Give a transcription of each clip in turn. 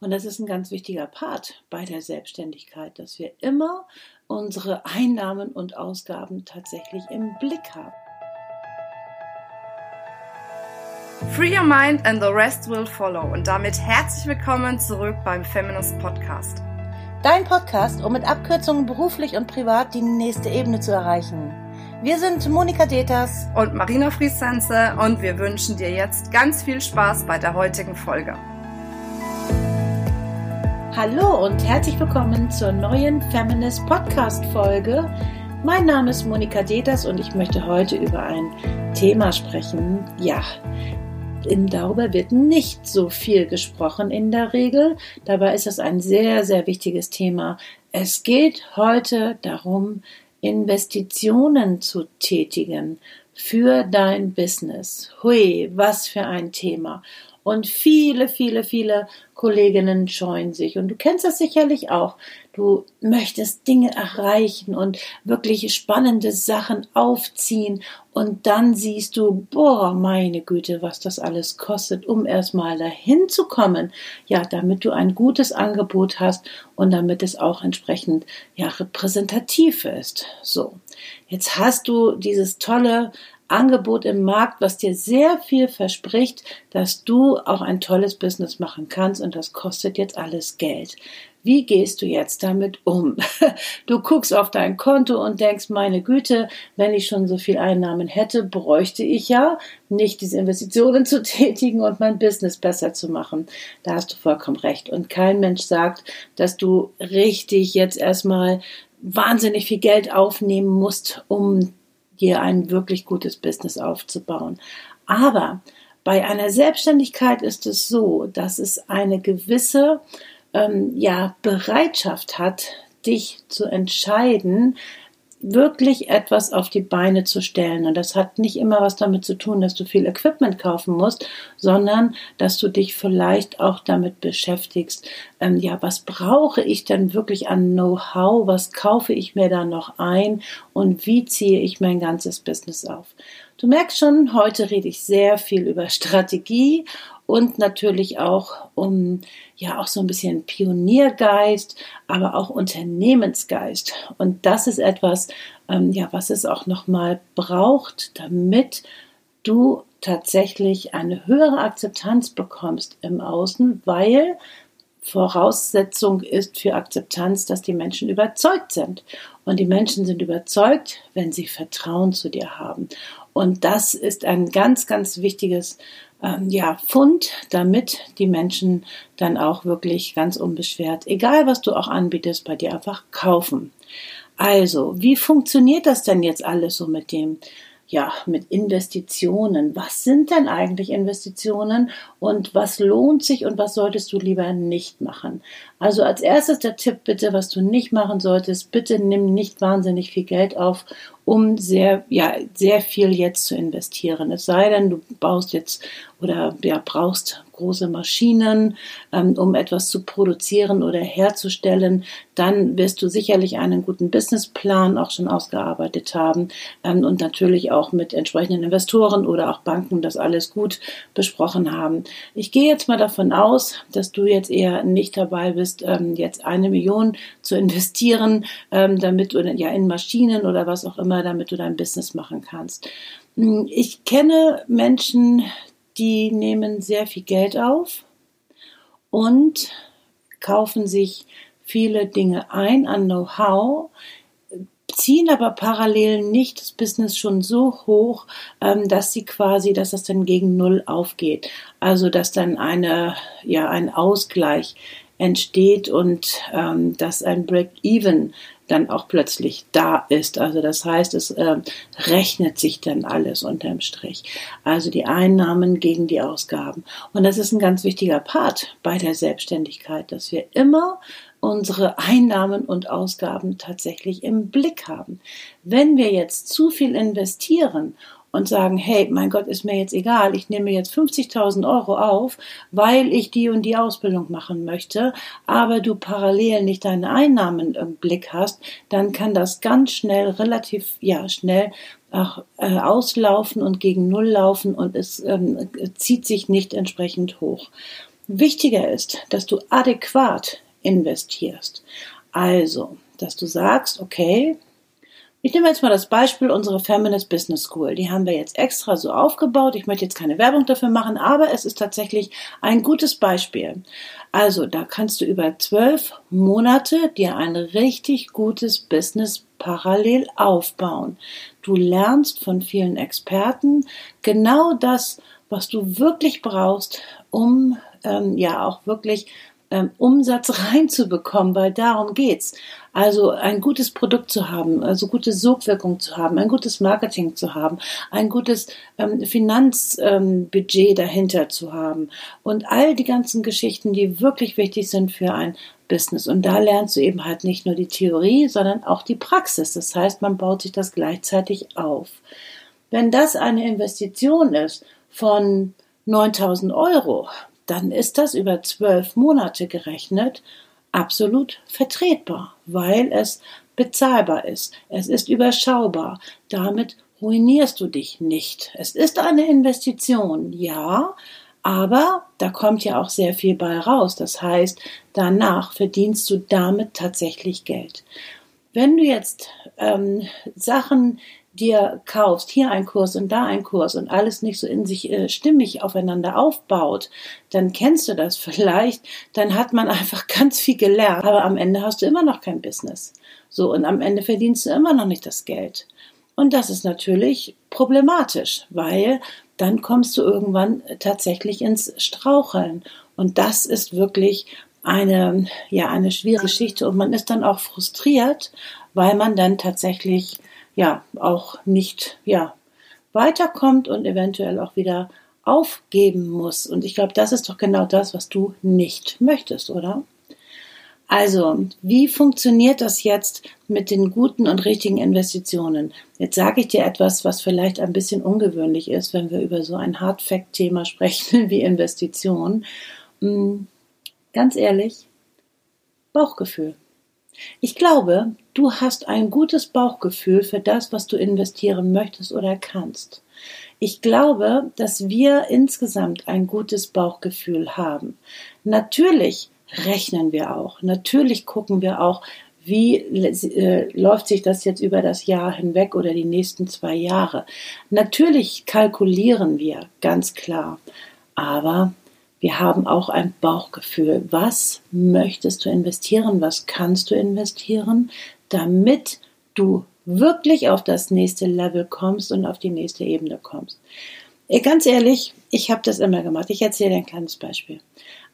Und das ist ein ganz wichtiger Part bei der Selbstständigkeit, dass wir immer unsere Einnahmen und Ausgaben tatsächlich im Blick haben. Free your mind and the rest will follow. Und damit herzlich willkommen zurück beim Feminist Podcast. Dein Podcast, um mit Abkürzungen beruflich und privat die nächste Ebene zu erreichen. Wir sind Monika Deters und Marina Friesense und wir wünschen dir jetzt ganz viel Spaß bei der heutigen Folge. Hallo und herzlich willkommen zur neuen Feminist Podcast Folge. Mein Name ist Monika Deters und ich möchte heute über ein Thema sprechen. Ja, darüber wird nicht so viel gesprochen in der Regel. Dabei ist es ein sehr, sehr wichtiges Thema. Es geht heute darum, Investitionen zu tätigen für dein Business. Hui, was für ein Thema. Und viele, viele, viele Kolleginnen scheuen sich. Und du kennst das sicherlich auch. Du möchtest Dinge erreichen und wirklich spannende Sachen aufziehen. Und dann siehst du, boah, meine Güte, was das alles kostet, um erstmal dahin zu kommen. Ja, damit du ein gutes Angebot hast und damit es auch entsprechend, ja, repräsentativ ist. So. Jetzt hast du dieses tolle Angebot im Markt, was dir sehr viel verspricht, dass du auch ein tolles Business machen kannst und das kostet jetzt alles Geld. Wie gehst du jetzt damit um? Du guckst auf dein Konto und denkst, meine Güte, wenn ich schon so viel Einnahmen hätte, bräuchte ich ja nicht diese Investitionen zu tätigen und mein Business besser zu machen. Da hast du vollkommen recht. Und kein Mensch sagt, dass du richtig jetzt erstmal wahnsinnig viel Geld aufnehmen musst, um dir ein wirklich gutes Business aufzubauen. Aber bei einer Selbstständigkeit ist es so, dass es eine gewisse ähm, ja, Bereitschaft hat, dich zu entscheiden, wirklich etwas auf die Beine zu stellen. Und das hat nicht immer was damit zu tun, dass du viel Equipment kaufen musst, sondern dass du dich vielleicht auch damit beschäftigst, ähm, ja, was brauche ich denn wirklich an Know-how, was kaufe ich mir da noch ein und wie ziehe ich mein ganzes Business auf. Du merkst schon, heute rede ich sehr viel über Strategie und natürlich auch um ja auch so ein bisschen Pioniergeist, aber auch Unternehmensgeist. Und das ist etwas, ähm, ja, was es auch nochmal braucht, damit du tatsächlich eine höhere Akzeptanz bekommst im Außen, weil Voraussetzung ist für Akzeptanz, dass die Menschen überzeugt sind. Und die Menschen sind überzeugt, wenn sie Vertrauen zu dir haben. Und das ist ein ganz, ganz wichtiges ähm, ja, Fund, damit die Menschen dann auch wirklich ganz unbeschwert, egal was du auch anbietest, bei dir einfach kaufen. Also, wie funktioniert das denn jetzt alles so mit dem ja, mit Investitionen. Was sind denn eigentlich Investitionen und was lohnt sich und was solltest du lieber nicht machen? Also als erstes der Tipp bitte, was du nicht machen solltest, bitte nimm nicht wahnsinnig viel Geld auf, um sehr, ja, sehr viel jetzt zu investieren. Es sei denn, du baust jetzt oder ja, brauchst große Maschinen, ähm, um etwas zu produzieren oder herzustellen, dann wirst du sicherlich einen guten Businessplan auch schon ausgearbeitet haben ähm, und natürlich auch mit entsprechenden Investoren oder auch Banken das alles gut besprochen haben. Ich gehe jetzt mal davon aus, dass du jetzt eher nicht dabei bist, ähm, jetzt eine Million zu investieren, ähm, damit du ja in Maschinen oder was auch immer, damit du dein Business machen kannst. Hm, ich kenne Menschen, die nehmen sehr viel Geld auf und kaufen sich viele Dinge ein an Know-how, ziehen aber parallel nicht das Business schon so hoch, ähm, dass sie quasi, dass das dann gegen Null aufgeht. Also dass dann eine, ja, ein Ausgleich entsteht und ähm, dass ein Break-Even dann auch plötzlich da ist. Also das heißt, es äh, rechnet sich dann alles unterm Strich. Also die Einnahmen gegen die Ausgaben. Und das ist ein ganz wichtiger Part bei der Selbstständigkeit, dass wir immer unsere Einnahmen und Ausgaben tatsächlich im Blick haben. Wenn wir jetzt zu viel investieren und sagen, hey, mein Gott, ist mir jetzt egal, ich nehme jetzt 50.000 Euro auf, weil ich die und die Ausbildung machen möchte, aber du parallel nicht deine Einnahmen im Blick hast, dann kann das ganz schnell, relativ, ja, schnell auch, äh, auslaufen und gegen Null laufen und es ähm, zieht sich nicht entsprechend hoch. wichtiger ist, dass du adäquat investierst. Also, dass du sagst, okay, ich nehme jetzt mal das Beispiel unserer Feminist Business School. Die haben wir jetzt extra so aufgebaut. Ich möchte jetzt keine Werbung dafür machen, aber es ist tatsächlich ein gutes Beispiel. Also da kannst du über zwölf Monate dir ein richtig gutes Business parallel aufbauen. Du lernst von vielen Experten genau das, was du wirklich brauchst, um ähm, ja auch wirklich ähm, Umsatz reinzubekommen, weil darum geht's. Also ein gutes Produkt zu haben, also gute Sogwirkung zu haben, ein gutes Marketing zu haben, ein gutes ähm, Finanzbudget ähm, dahinter zu haben und all die ganzen Geschichten, die wirklich wichtig sind für ein Business. Und da lernst du eben halt nicht nur die Theorie, sondern auch die Praxis. Das heißt, man baut sich das gleichzeitig auf. Wenn das eine Investition ist von 9000 Euro, dann ist das über zwölf Monate gerechnet absolut vertretbar, weil es bezahlbar ist. Es ist überschaubar. Damit ruinierst du dich nicht. Es ist eine Investition, ja, aber da kommt ja auch sehr viel bei raus. Das heißt, danach verdienst du damit tatsächlich Geld. Wenn du jetzt ähm, Sachen dir kaufst, hier ein Kurs und da ein Kurs und alles nicht so in sich äh, stimmig aufeinander aufbaut, dann kennst du das vielleicht, dann hat man einfach ganz viel gelernt, aber am Ende hast du immer noch kein Business. So, und am Ende verdienst du immer noch nicht das Geld. Und das ist natürlich problematisch, weil dann kommst du irgendwann tatsächlich ins Straucheln. Und das ist wirklich eine, ja, eine schwierige Geschichte und man ist dann auch frustriert, weil man dann tatsächlich ja auch nicht ja weiterkommt und eventuell auch wieder aufgeben muss. Und ich glaube, das ist doch genau das, was du nicht möchtest, oder? Also, wie funktioniert das jetzt mit den guten und richtigen Investitionen? Jetzt sage ich dir etwas, was vielleicht ein bisschen ungewöhnlich ist, wenn wir über so ein Hard-Fact-Thema sprechen wie Investition. Hm, ganz ehrlich, Bauchgefühl. Ich glaube, du hast ein gutes Bauchgefühl für das, was du investieren möchtest oder kannst. Ich glaube, dass wir insgesamt ein gutes Bauchgefühl haben. Natürlich rechnen wir auch. Natürlich gucken wir auch, wie äh, läuft sich das jetzt über das Jahr hinweg oder die nächsten zwei Jahre. Natürlich kalkulieren wir, ganz klar. Aber wir haben auch ein Bauchgefühl. Was möchtest du investieren? Was kannst du investieren, damit du wirklich auf das nächste Level kommst und auf die nächste Ebene kommst? Äh, ganz ehrlich, ich habe das immer gemacht. Ich erzähle dir ein kleines Beispiel.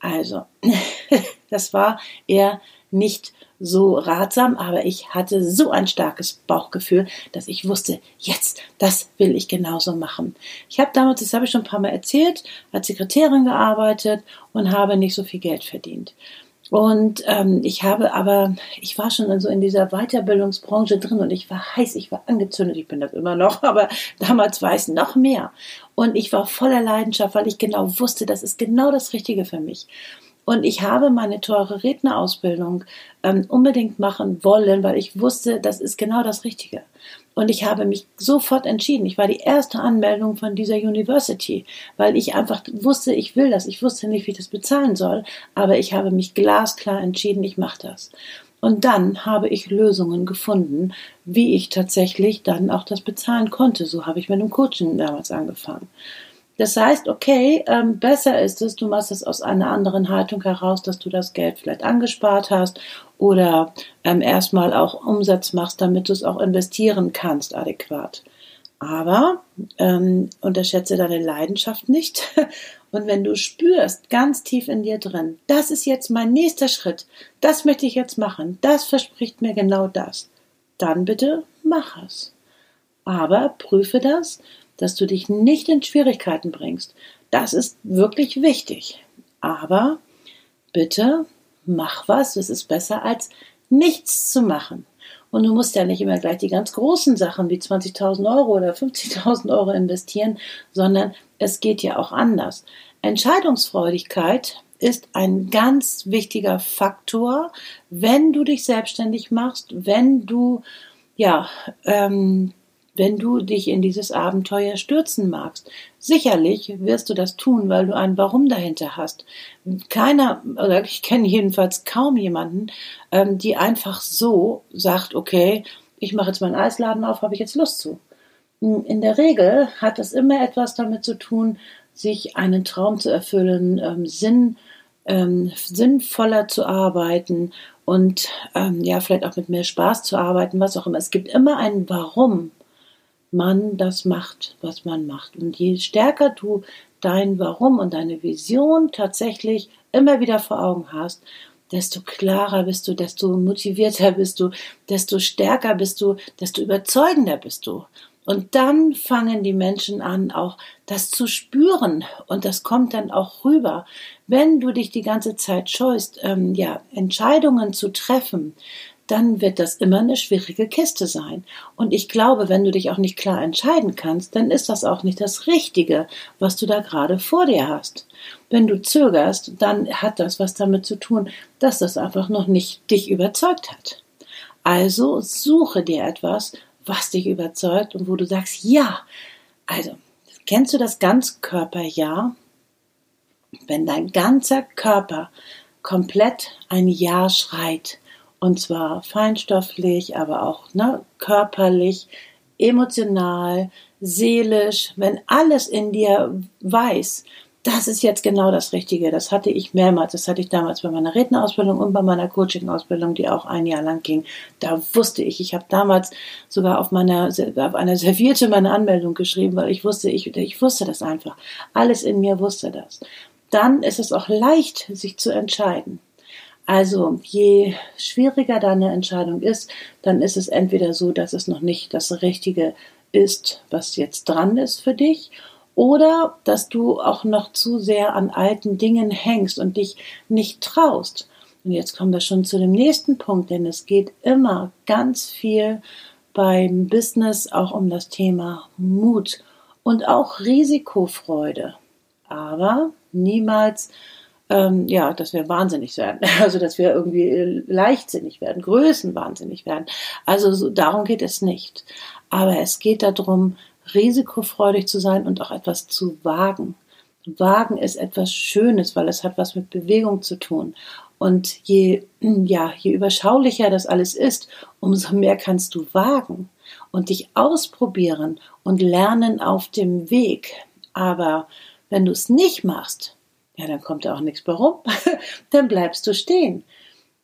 Also, das war eher nicht so ratsam, aber ich hatte so ein starkes Bauchgefühl, dass ich wusste, jetzt, das will ich genauso machen. Ich habe damals, das habe ich schon ein paar Mal erzählt, als Sekretärin gearbeitet und habe nicht so viel Geld verdient. Und ähm, ich habe aber, ich war schon so in dieser Weiterbildungsbranche drin und ich war heiß, ich war angezündet, ich bin das immer noch, aber damals war es noch mehr. Und ich war voller Leidenschaft, weil ich genau wusste, das ist genau das Richtige für mich. Und ich habe meine teure Rednerausbildung ähm, unbedingt machen wollen, weil ich wusste, das ist genau das Richtige. Und ich habe mich sofort entschieden. Ich war die erste Anmeldung von dieser University, weil ich einfach wusste, ich will das. Ich wusste nicht, wie ich das bezahlen soll, aber ich habe mich glasklar entschieden, ich mache das. Und dann habe ich Lösungen gefunden, wie ich tatsächlich dann auch das bezahlen konnte. So habe ich mit dem Coaching damals angefangen. Das heißt, okay, ähm, besser ist es, du machst es aus einer anderen Haltung heraus, dass du das Geld vielleicht angespart hast oder ähm, erstmal auch Umsatz machst, damit du es auch investieren kannst adäquat. Aber ähm, unterschätze deine Leidenschaft nicht. Und wenn du spürst, ganz tief in dir drin, das ist jetzt mein nächster Schritt, das möchte ich jetzt machen, das verspricht mir genau das, dann bitte mach es. Aber prüfe das dass du dich nicht in Schwierigkeiten bringst. Das ist wirklich wichtig. Aber bitte mach was. Es ist besser als nichts zu machen. Und du musst ja nicht immer gleich die ganz großen Sachen wie 20.000 Euro oder 50.000 Euro investieren, sondern es geht ja auch anders. Entscheidungsfreudigkeit ist ein ganz wichtiger Faktor, wenn du dich selbstständig machst, wenn du ja ähm, wenn du dich in dieses Abenteuer stürzen magst. Sicherlich wirst du das tun, weil du ein Warum dahinter hast. Keiner, oder ich kenne jedenfalls kaum jemanden, ähm, die einfach so sagt, okay, ich mache jetzt meinen Eisladen auf, habe ich jetzt Lust zu. In der Regel hat es immer etwas damit zu tun, sich einen Traum zu erfüllen, ähm, Sinn, ähm, sinnvoller zu arbeiten und ähm, ja, vielleicht auch mit mehr Spaß zu arbeiten, was auch immer. Es gibt immer ein Warum man das macht, was man macht. Und je stärker du dein Warum und deine Vision tatsächlich immer wieder vor Augen hast, desto klarer bist du, desto motivierter bist du, desto stärker bist du, desto überzeugender bist du. Und dann fangen die Menschen an, auch das zu spüren. Und das kommt dann auch rüber. Wenn du dich die ganze Zeit scheust, ähm, ja, Entscheidungen zu treffen, dann wird das immer eine schwierige Kiste sein. Und ich glaube, wenn du dich auch nicht klar entscheiden kannst, dann ist das auch nicht das Richtige, was du da gerade vor dir hast. Wenn du zögerst, dann hat das was damit zu tun, dass das einfach noch nicht dich überzeugt hat. Also suche dir etwas, was dich überzeugt und wo du sagst, ja. Also, kennst du das Ganzkörper-Ja? Wenn dein ganzer Körper komplett ein Ja schreit, und zwar feinstofflich, aber auch ne, körperlich, emotional, seelisch, wenn alles in dir weiß, das ist jetzt genau das Richtige. Das hatte ich mehrmals. Das hatte ich damals bei meiner Rednerausbildung und bei meiner Coaching-Ausbildung, die auch ein Jahr lang ging. Da wusste ich, ich habe damals sogar auf meiner auf einer Serviette meine Anmeldung geschrieben, weil ich wusste, ich, ich wusste das einfach. Alles in mir wusste das. Dann ist es auch leicht, sich zu entscheiden. Also je schwieriger deine Entscheidung ist, dann ist es entweder so, dass es noch nicht das Richtige ist, was jetzt dran ist für dich, oder dass du auch noch zu sehr an alten Dingen hängst und dich nicht traust. Und jetzt kommen wir schon zu dem nächsten Punkt, denn es geht immer ganz viel beim Business auch um das Thema Mut und auch Risikofreude. Aber niemals ähm, ja, dass wir wahnsinnig werden. Also, dass wir irgendwie äh, leichtsinnig werden, größenwahnsinnig werden. Also, so, darum geht es nicht. Aber es geht darum, risikofreudig zu sein und auch etwas zu wagen. Wagen ist etwas Schönes, weil es hat was mit Bewegung zu tun. Und je, ja, je überschaulicher das alles ist, umso mehr kannst du wagen und dich ausprobieren und lernen auf dem Weg. Aber wenn du es nicht machst, ja, dann kommt da auch nichts mehr rum. dann bleibst du stehen.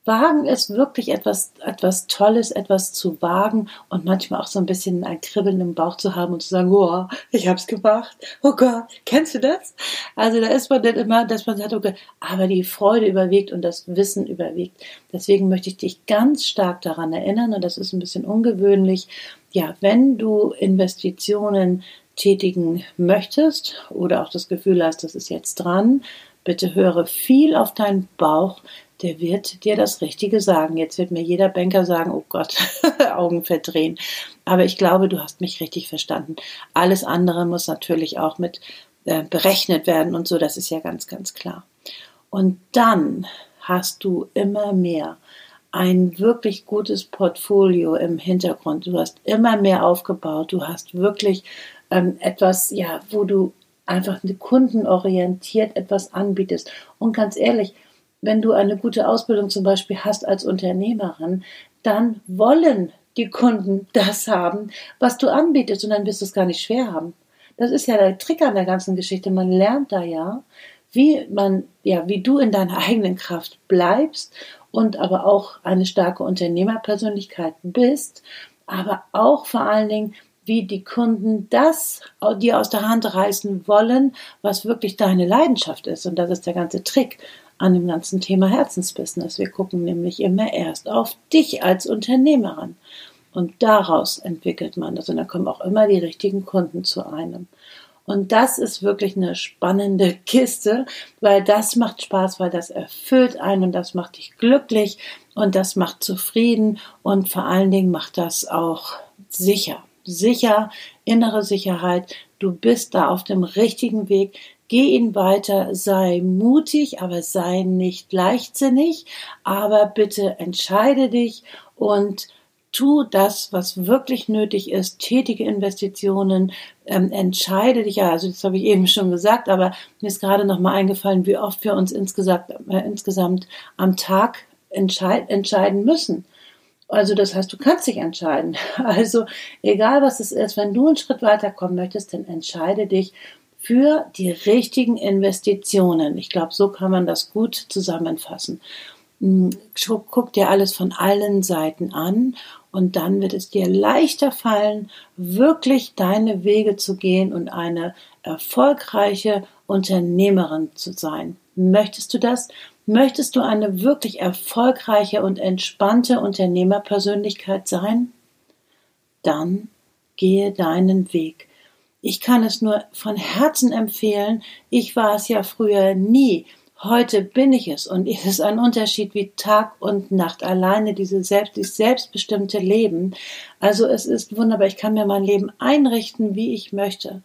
Wagen ist wirklich etwas, etwas Tolles, etwas zu wagen und manchmal auch so ein bisschen ein Kribbeln im Bauch zu haben und zu sagen, oh, ich hab's gemacht. Oh Gott, kennst du das? Also da ist man dann immer, dass man sagt, okay, aber die Freude überwiegt und das Wissen überwiegt. Deswegen möchte ich dich ganz stark daran erinnern und das ist ein bisschen ungewöhnlich. Ja, wenn du Investitionen tätigen möchtest oder auch das Gefühl hast, das ist jetzt dran, bitte höre viel auf deinen Bauch, der wird dir das Richtige sagen. Jetzt wird mir jeder Banker sagen, oh Gott, Augen verdrehen. Aber ich glaube, du hast mich richtig verstanden. Alles andere muss natürlich auch mit äh, berechnet werden und so, das ist ja ganz, ganz klar. Und dann hast du immer mehr ein wirklich gutes Portfolio im Hintergrund. Du hast immer mehr aufgebaut. Du hast wirklich ähm, etwas, ja, wo du einfach kundenorientiert etwas anbietest. Und ganz ehrlich, wenn du eine gute Ausbildung zum Beispiel hast als Unternehmerin, dann wollen die Kunden das haben, was du anbietest und dann wirst du es gar nicht schwer haben. Das ist ja der Trick an der ganzen Geschichte. Man lernt da ja, wie man, ja, wie du in deiner eigenen Kraft bleibst und aber auch eine starke Unternehmerpersönlichkeit bist, aber auch vor allen Dingen, wie die Kunden das dir aus der Hand reißen wollen, was wirklich deine Leidenschaft ist. Und das ist der ganze Trick an dem ganzen Thema Herzensbusiness. Wir gucken nämlich immer erst auf dich als Unternehmerin. Und daraus entwickelt man das. Und da kommen auch immer die richtigen Kunden zu einem. Und das ist wirklich eine spannende Kiste, weil das macht Spaß, weil das erfüllt einen und das macht dich glücklich und das macht zufrieden und vor allen Dingen macht das auch sicher sicher, innere Sicherheit. Du bist da auf dem richtigen Weg. Geh ihn weiter, sei mutig, aber sei nicht leichtsinnig, aber bitte entscheide dich und tu das, was wirklich nötig ist, tätige Investitionen, ähm, entscheide dich, ja, also das habe ich eben schon gesagt, aber mir ist gerade noch mal eingefallen, wie oft wir uns insgesamt, äh, insgesamt am Tag entscheid, entscheiden müssen. Also das heißt, du kannst dich entscheiden. Also egal was es ist, wenn du einen Schritt weiterkommen möchtest, dann entscheide dich für die richtigen Investitionen. Ich glaube, so kann man das gut zusammenfassen. Hm, guck dir alles von allen Seiten an und dann wird es dir leichter fallen, wirklich deine Wege zu gehen und eine erfolgreiche Unternehmerin zu sein. Möchtest du das? Möchtest du eine wirklich erfolgreiche und entspannte Unternehmerpersönlichkeit sein? Dann gehe deinen Weg. Ich kann es nur von Herzen empfehlen. Ich war es ja früher nie. Heute bin ich es und es ist ein Unterschied wie Tag und Nacht. Alleine diese selbst, dieses selbstbestimmte Leben. Also es ist wunderbar. Ich kann mir mein Leben einrichten, wie ich möchte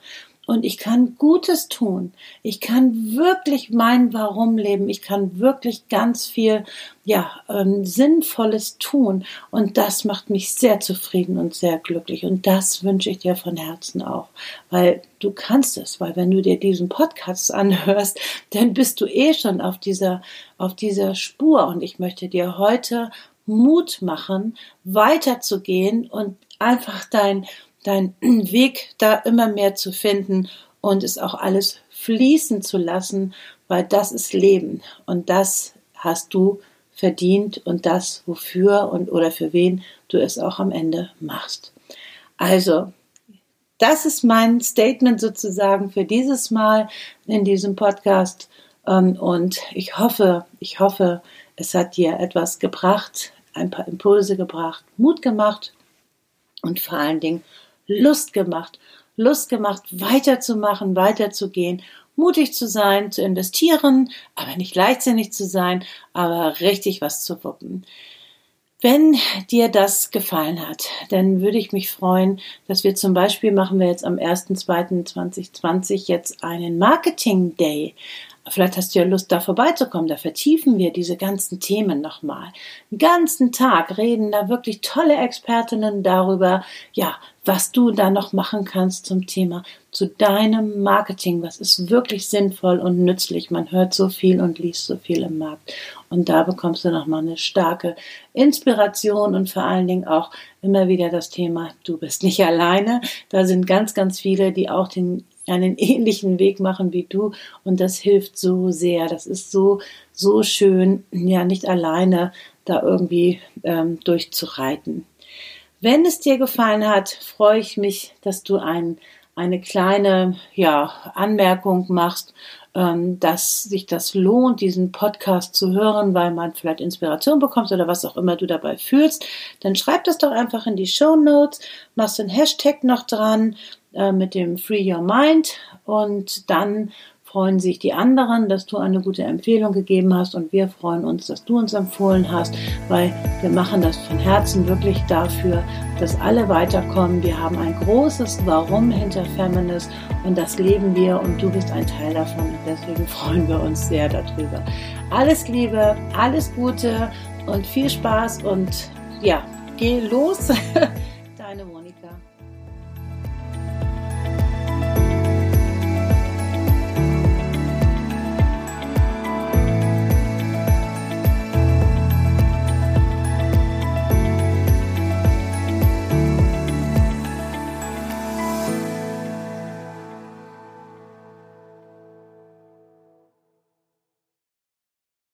und ich kann Gutes tun. Ich kann wirklich mein Warum leben. Ich kann wirklich ganz viel, ja, ähm, Sinnvolles tun. Und das macht mich sehr zufrieden und sehr glücklich. Und das wünsche ich dir von Herzen auch. Weil du kannst es, weil wenn du dir diesen Podcast anhörst, dann bist du eh schon auf dieser, auf dieser Spur. Und ich möchte dir heute Mut machen, weiterzugehen und einfach dein, deinen Weg da immer mehr zu finden und es auch alles fließen zu lassen, weil das ist Leben und das hast du verdient und das wofür und oder für wen du es auch am Ende machst. Also, das ist mein Statement sozusagen für dieses Mal in diesem Podcast ähm, und ich hoffe, ich hoffe, es hat dir etwas gebracht, ein paar Impulse gebracht, Mut gemacht und vor allen Dingen Lust gemacht. Lust gemacht, weiterzumachen, weiterzugehen, mutig zu sein, zu investieren, aber nicht leichtsinnig zu sein, aber richtig was zu wuppen. Wenn dir das gefallen hat, dann würde ich mich freuen, dass wir zum Beispiel machen wir jetzt am 1.2.2020 jetzt einen Marketing Day. Vielleicht hast du ja Lust, da vorbeizukommen. Da vertiefen wir diese ganzen Themen nochmal. Den ganzen Tag reden da wirklich tolle Expertinnen darüber, ja, was du da noch machen kannst zum Thema, zu deinem Marketing. Was ist wirklich sinnvoll und nützlich? Man hört so viel und liest so viel im Markt. Und da bekommst du nochmal eine starke Inspiration und vor allen Dingen auch immer wieder das Thema, du bist nicht alleine. Da sind ganz, ganz viele, die auch den einen ähnlichen Weg machen wie du und das hilft so sehr. Das ist so, so schön, ja, nicht alleine da irgendwie ähm, durchzureiten. Wenn es dir gefallen hat, freue ich mich, dass du ein, eine kleine ja, Anmerkung machst, ähm, dass sich das lohnt, diesen Podcast zu hören, weil man vielleicht Inspiration bekommt oder was auch immer du dabei fühlst. Dann schreib das doch einfach in die Show Notes, machst den Hashtag noch dran äh, mit dem Free Your Mind und dann freuen sich die anderen, dass du eine gute Empfehlung gegeben hast und wir freuen uns, dass du uns empfohlen hast, weil wir machen das von Herzen wirklich dafür, dass alle weiterkommen. Wir haben ein großes Warum hinter Feminist und das leben wir und du bist ein Teil davon und deswegen freuen wir uns sehr darüber. Alles Liebe, alles Gute und viel Spaß und ja, geh los.